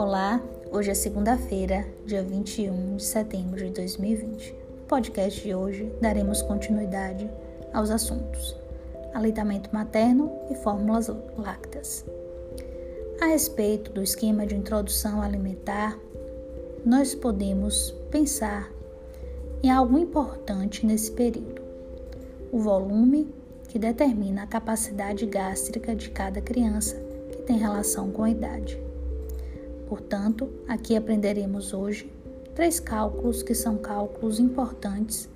Olá, hoje é segunda-feira, dia 21 de setembro de 2020. No podcast de hoje daremos continuidade aos assuntos aleitamento materno e fórmulas lácteas. A respeito do esquema de introdução alimentar, nós podemos pensar em algo importante nesse período: o volume que determina a capacidade gástrica de cada criança que tem relação com a idade. Portanto, aqui aprenderemos hoje três cálculos que são cálculos importantes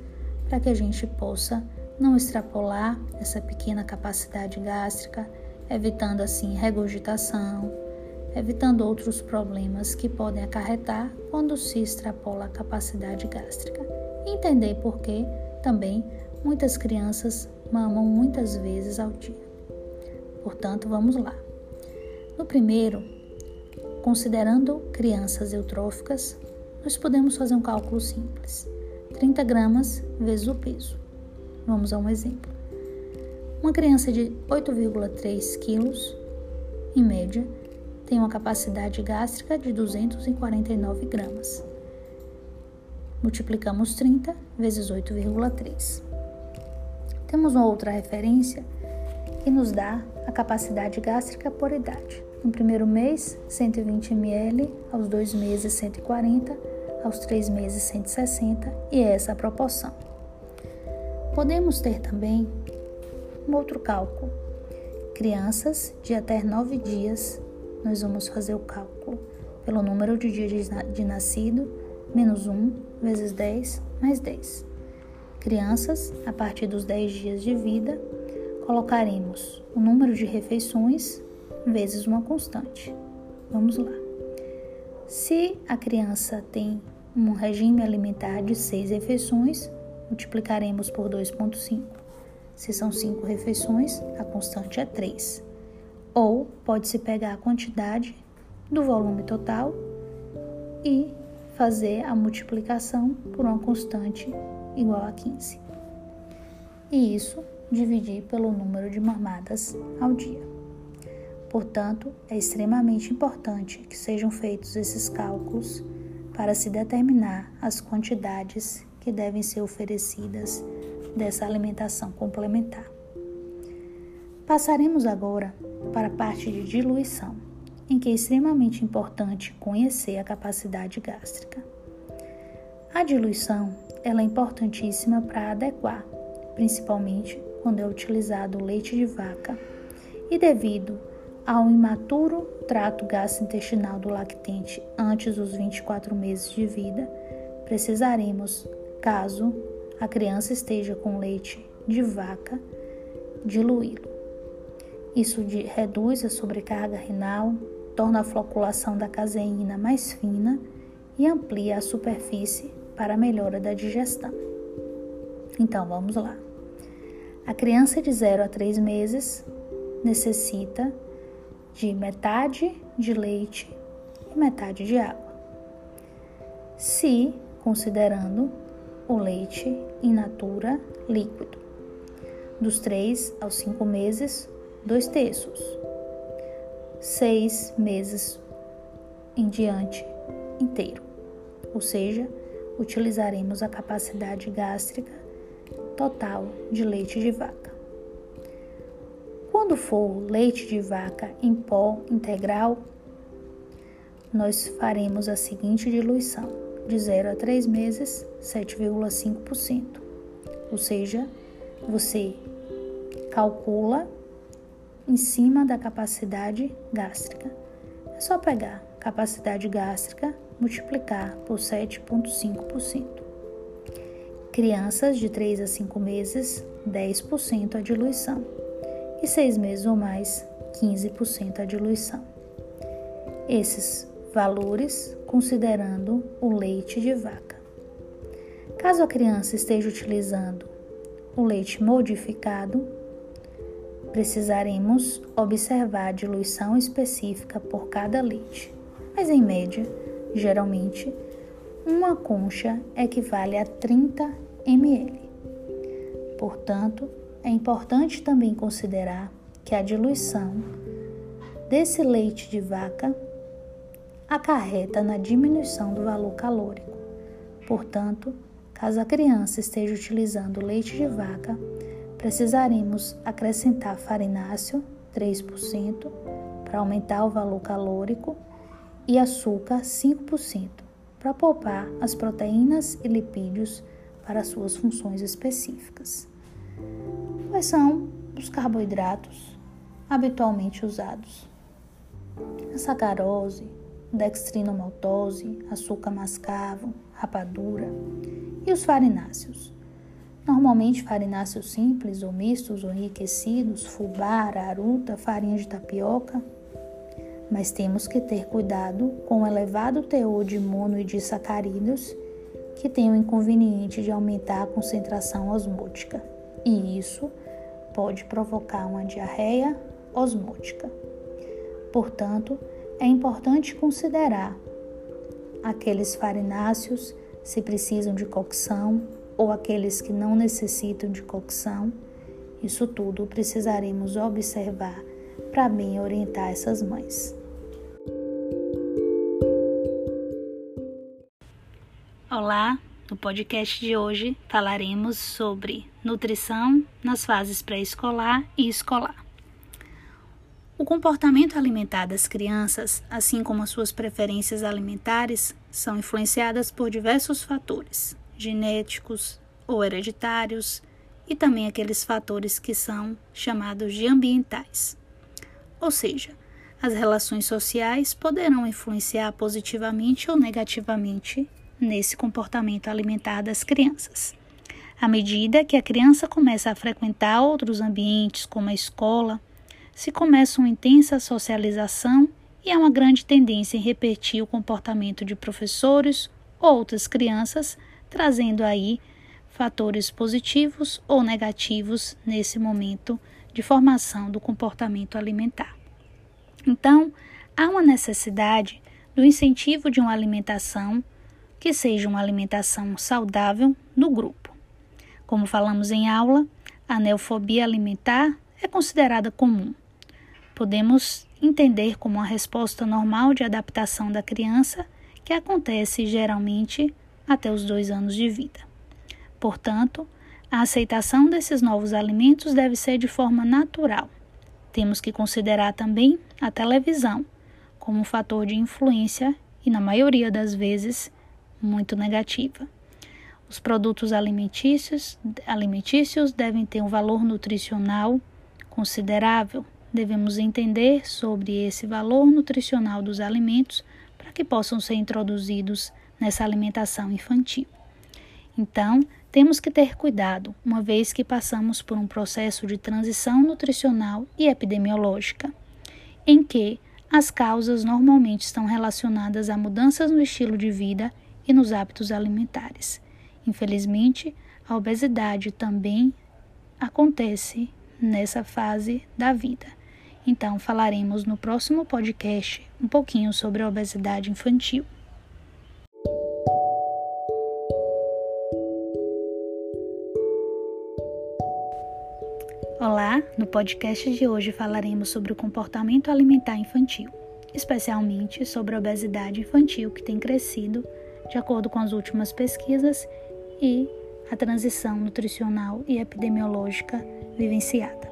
para que a gente possa não extrapolar essa pequena capacidade gástrica, evitando assim regurgitação, evitando outros problemas que podem acarretar quando se extrapola a capacidade gástrica. entender por que também muitas crianças mamam muitas vezes ao dia. Portanto, vamos lá. No primeiro, Considerando crianças eutróficas, nós podemos fazer um cálculo simples: 30 gramas vezes o peso. Vamos a um exemplo. Uma criança de 8,3 quilos, em média, tem uma capacidade gástrica de 249 gramas. Multiplicamos 30 vezes 8,3. Temos uma outra referência que nos dá a capacidade gástrica por idade. No primeiro mês, 120 ml, aos dois meses, 140, aos três meses, 160, e é essa a proporção. Podemos ter também um outro cálculo. Crianças de até 9 dias, nós vamos fazer o cálculo pelo número de dias de nascido, menos 1 vezes 10 mais 10. Crianças, a partir dos 10 dias de vida, colocaremos o número de refeições vezes uma constante. Vamos lá. Se a criança tem um regime alimentar de 6 refeições, multiplicaremos por 2,5. Se são 5 refeições, a constante é 3. Ou pode-se pegar a quantidade do volume total e fazer a multiplicação por uma constante igual a 15. E isso dividir pelo número de mamadas ao dia. Portanto, é extremamente importante que sejam feitos esses cálculos para se determinar as quantidades que devem ser oferecidas dessa alimentação complementar. Passaremos agora para a parte de diluição, em que é extremamente importante conhecer a capacidade gástrica. A diluição ela é importantíssima para adequar, principalmente quando é utilizado leite de vaca, e devido ao imaturo trato gastrointestinal do lactente antes dos 24 meses de vida, precisaremos, caso a criança esteja com leite de vaca, diluí-lo. Isso de, reduz a sobrecarga renal, torna a floculação da caseína mais fina e amplia a superfície para a melhora da digestão. Então vamos lá. A criança de 0 a 3 meses necessita de metade de leite e metade de água. Se considerando o leite in natura líquido, dos 3 aos 5 meses, dois terços, seis meses em diante inteiro, ou seja, utilizaremos a capacidade gástrica total de leite de vaca. Quando for leite de vaca em pó integral, nós faremos a seguinte diluição: de 0 a 3 meses, 7,5%. Ou seja, você calcula em cima da capacidade gástrica. É só pegar capacidade gástrica, multiplicar por 7,5%. Crianças de 3 a 5 meses, 10% a diluição e seis meses ou mais, 15% a diluição. Esses valores considerando o leite de vaca. Caso a criança esteja utilizando o leite modificado, precisaremos observar a diluição específica por cada leite, mas em média, geralmente, uma concha equivale a 30 ml. Portanto, é importante também considerar que a diluição desse leite de vaca acarreta na diminuição do valor calórico. Portanto, caso a criança esteja utilizando leite de vaca, precisaremos acrescentar farináceo 3% para aumentar o valor calórico e açúcar 5% para poupar as proteínas e lipídios para suas funções específicas. Quais são os carboidratos habitualmente usados? A sacarose, dextrinomaltose, açúcar mascavo, rapadura e os farináceos. Normalmente farináceos simples ou mistos ou enriquecidos, fubá, aruta, farinha de tapioca. Mas temos que ter cuidado com o elevado teor de mono e de sacarídeos que tem o inconveniente de aumentar a concentração osmótica. E isso pode provocar uma diarreia osmótica. Portanto, é importante considerar aqueles farináceos se precisam de cocção ou aqueles que não necessitam de cocção. Isso tudo precisaremos observar para bem orientar essas mães. Olá, no podcast de hoje falaremos sobre nutrição nas fases pré-escolar e escolar. O comportamento alimentar das crianças, assim como as suas preferências alimentares, são influenciadas por diversos fatores, genéticos ou hereditários, e também aqueles fatores que são chamados de ambientais. Ou seja, as relações sociais poderão influenciar positivamente ou negativamente nesse comportamento alimentar das crianças. À medida que a criança começa a frequentar outros ambientes, como a escola, se começa uma intensa socialização e há uma grande tendência em repetir o comportamento de professores ou outras crianças, trazendo aí fatores positivos ou negativos nesse momento de formação do comportamento alimentar. Então, há uma necessidade do incentivo de uma alimentação que seja uma alimentação saudável no grupo. Como falamos em aula, a neofobia alimentar é considerada comum. Podemos entender como uma resposta normal de adaptação da criança que acontece geralmente até os dois anos de vida. Portanto, a aceitação desses novos alimentos deve ser de forma natural. Temos que considerar também a televisão como um fator de influência e, na maioria das vezes, muito negativa. Os produtos alimentícios, alimentícios devem ter um valor nutricional considerável. Devemos entender sobre esse valor nutricional dos alimentos para que possam ser introduzidos nessa alimentação infantil. Então, temos que ter cuidado, uma vez que passamos por um processo de transição nutricional e epidemiológica, em que as causas normalmente estão relacionadas a mudanças no estilo de vida e nos hábitos alimentares. Infelizmente, a obesidade também acontece nessa fase da vida. Então, falaremos no próximo podcast um pouquinho sobre a obesidade infantil. Olá, no podcast de hoje falaremos sobre o comportamento alimentar infantil, especialmente sobre a obesidade infantil que tem crescido de acordo com as últimas pesquisas e a transição nutricional e epidemiológica vivenciada.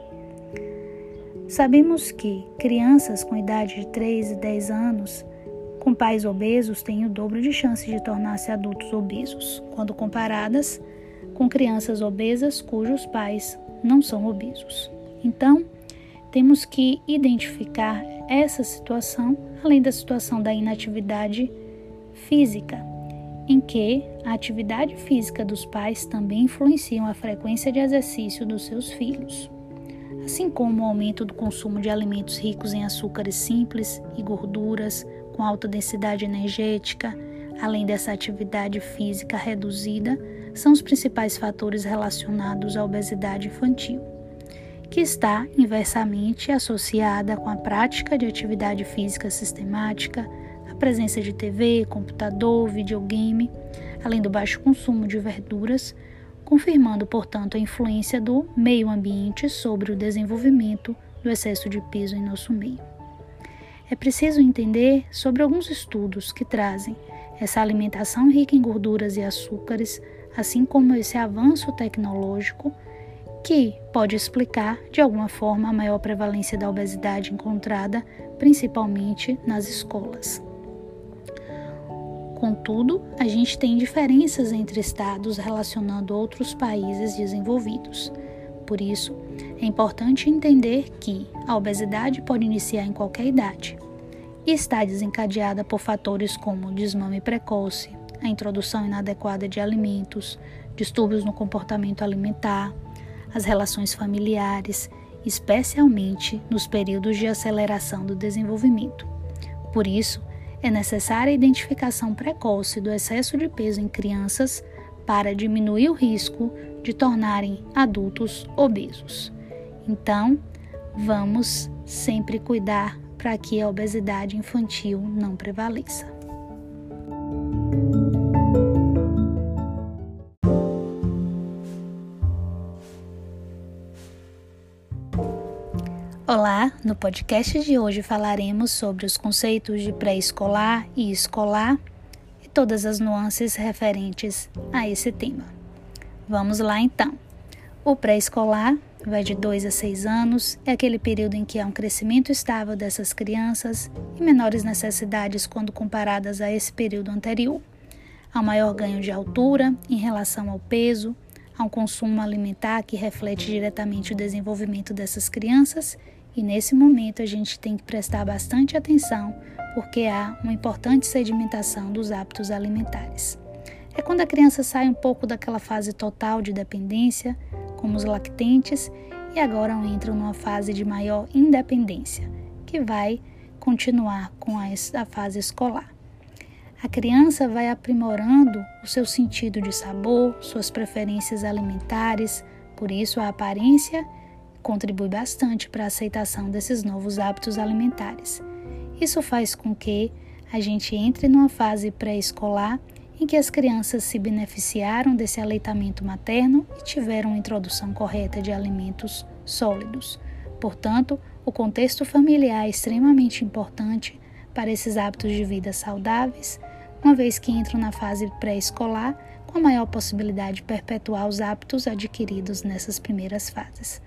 Sabemos que crianças com idade de 3 e 10 anos com pais obesos têm o dobro de chances de tornar-se adultos obesos, quando comparadas com crianças obesas cujos pais não são obesos. Então, temos que identificar essa situação, além da situação da inatividade física, em que a atividade física dos pais também influencia a frequência de exercício dos seus filhos, assim como o aumento do consumo de alimentos ricos em açúcares simples e gorduras com alta densidade energética, além dessa atividade física reduzida, são os principais fatores relacionados à obesidade infantil, que está inversamente associada com a prática de atividade física sistemática, presença de TV, computador, videogame, além do baixo consumo de verduras, confirmando, portanto, a influência do meio ambiente sobre o desenvolvimento do excesso de peso em nosso meio. é preciso entender sobre alguns estudos que trazem essa alimentação rica em gorduras e açúcares, assim como esse avanço tecnológico que pode explicar de alguma forma a maior prevalência da obesidade encontrada, principalmente nas escolas. Contudo, a gente tem diferenças entre estados relacionando outros países desenvolvidos. Por isso, é importante entender que a obesidade pode iniciar em qualquer idade e está desencadeada por fatores como desmame precoce, a introdução inadequada de alimentos, distúrbios no comportamento alimentar, as relações familiares, especialmente nos períodos de aceleração do desenvolvimento. Por isso, é necessária a identificação precoce do excesso de peso em crianças para diminuir o risco de tornarem adultos obesos. Então, vamos sempre cuidar para que a obesidade infantil não prevaleça. Olá, no podcast de hoje falaremos sobre os conceitos de pré-escolar e escolar e todas as nuances referentes a esse tema. Vamos lá então. O pré-escolar vai de 2 a 6 anos, é aquele período em que há um crescimento estável dessas crianças e menores necessidades quando comparadas a esse período anterior. Há um maior ganho de altura em relação ao peso, há um consumo alimentar que reflete diretamente o desenvolvimento dessas crianças e nesse momento a gente tem que prestar bastante atenção porque há uma importante sedimentação dos hábitos alimentares. É quando a criança sai um pouco daquela fase total de dependência, como os lactentes, e agora entram numa fase de maior independência, que vai continuar com a fase escolar. A criança vai aprimorando o seu sentido de sabor, suas preferências alimentares, por isso a aparência contribui bastante para a aceitação desses novos hábitos alimentares. Isso faz com que a gente entre numa fase pré-escolar em que as crianças se beneficiaram desse aleitamento materno e tiveram introdução correta de alimentos sólidos. Portanto, o contexto familiar é extremamente importante para esses hábitos de vida saudáveis, uma vez que entram na fase pré-escolar com a maior possibilidade de perpetuar os hábitos adquiridos nessas primeiras fases.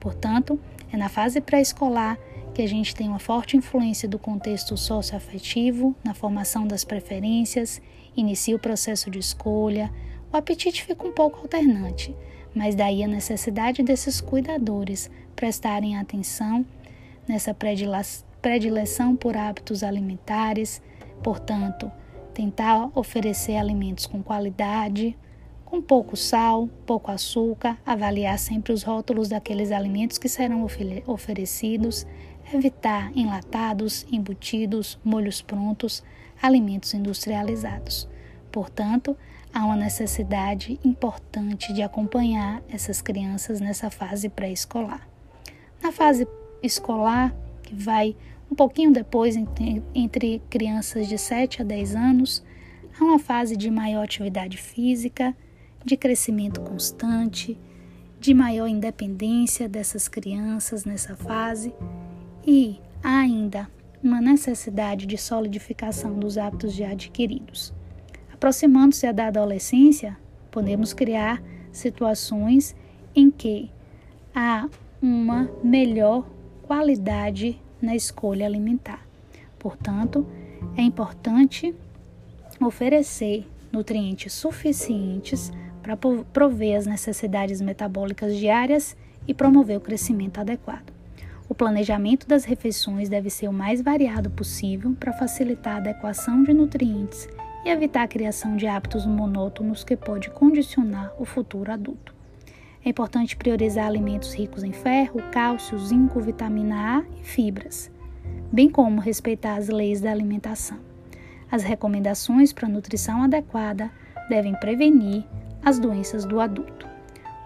Portanto, é na fase pré-escolar que a gente tem uma forte influência do contexto socioafetivo na formação das preferências, inicia o processo de escolha, o apetite fica um pouco alternante, mas daí a necessidade desses cuidadores prestarem atenção nessa predileção por hábitos alimentares, portanto, tentar oferecer alimentos com qualidade, com pouco sal, pouco açúcar, avaliar sempre os rótulos daqueles alimentos que serão oferecidos, evitar enlatados, embutidos, molhos prontos, alimentos industrializados. Portanto, há uma necessidade importante de acompanhar essas crianças nessa fase pré-escolar. Na fase escolar, que vai um pouquinho depois, entre, crianças de 7 a 10 anos, há uma fase de maior atividade física, de crescimento constante, de maior independência dessas crianças nessa fase e há ainda uma necessidade de solidificação dos hábitos já adquiridos. Aproximando-se da adolescência, podemos criar situações em que há uma melhor qualidade na escolha alimentar. Portanto, é importante oferecer nutrientes suficientes para prover as necessidades metabólicas diárias e promover o crescimento adequado. O planejamento das refeições deve ser o mais variado possível para facilitar a adequação de nutrientes e evitar a criação de hábitos monótonos que pode condicionar o futuro adulto. É importante priorizar alimentos ricos em ferro, cálcio, zinco, vitamina A e fibras, bem como respeitar as leis da alimentação. As recomendações para nutrição adequada devem prevenir as doenças do adulto.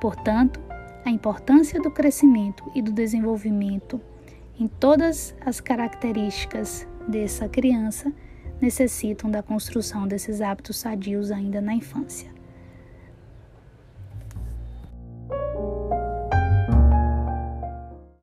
Portanto, a importância do crescimento e do desenvolvimento em todas as características dessa criança necessitam da construção desses hábitos sadios ainda na infância.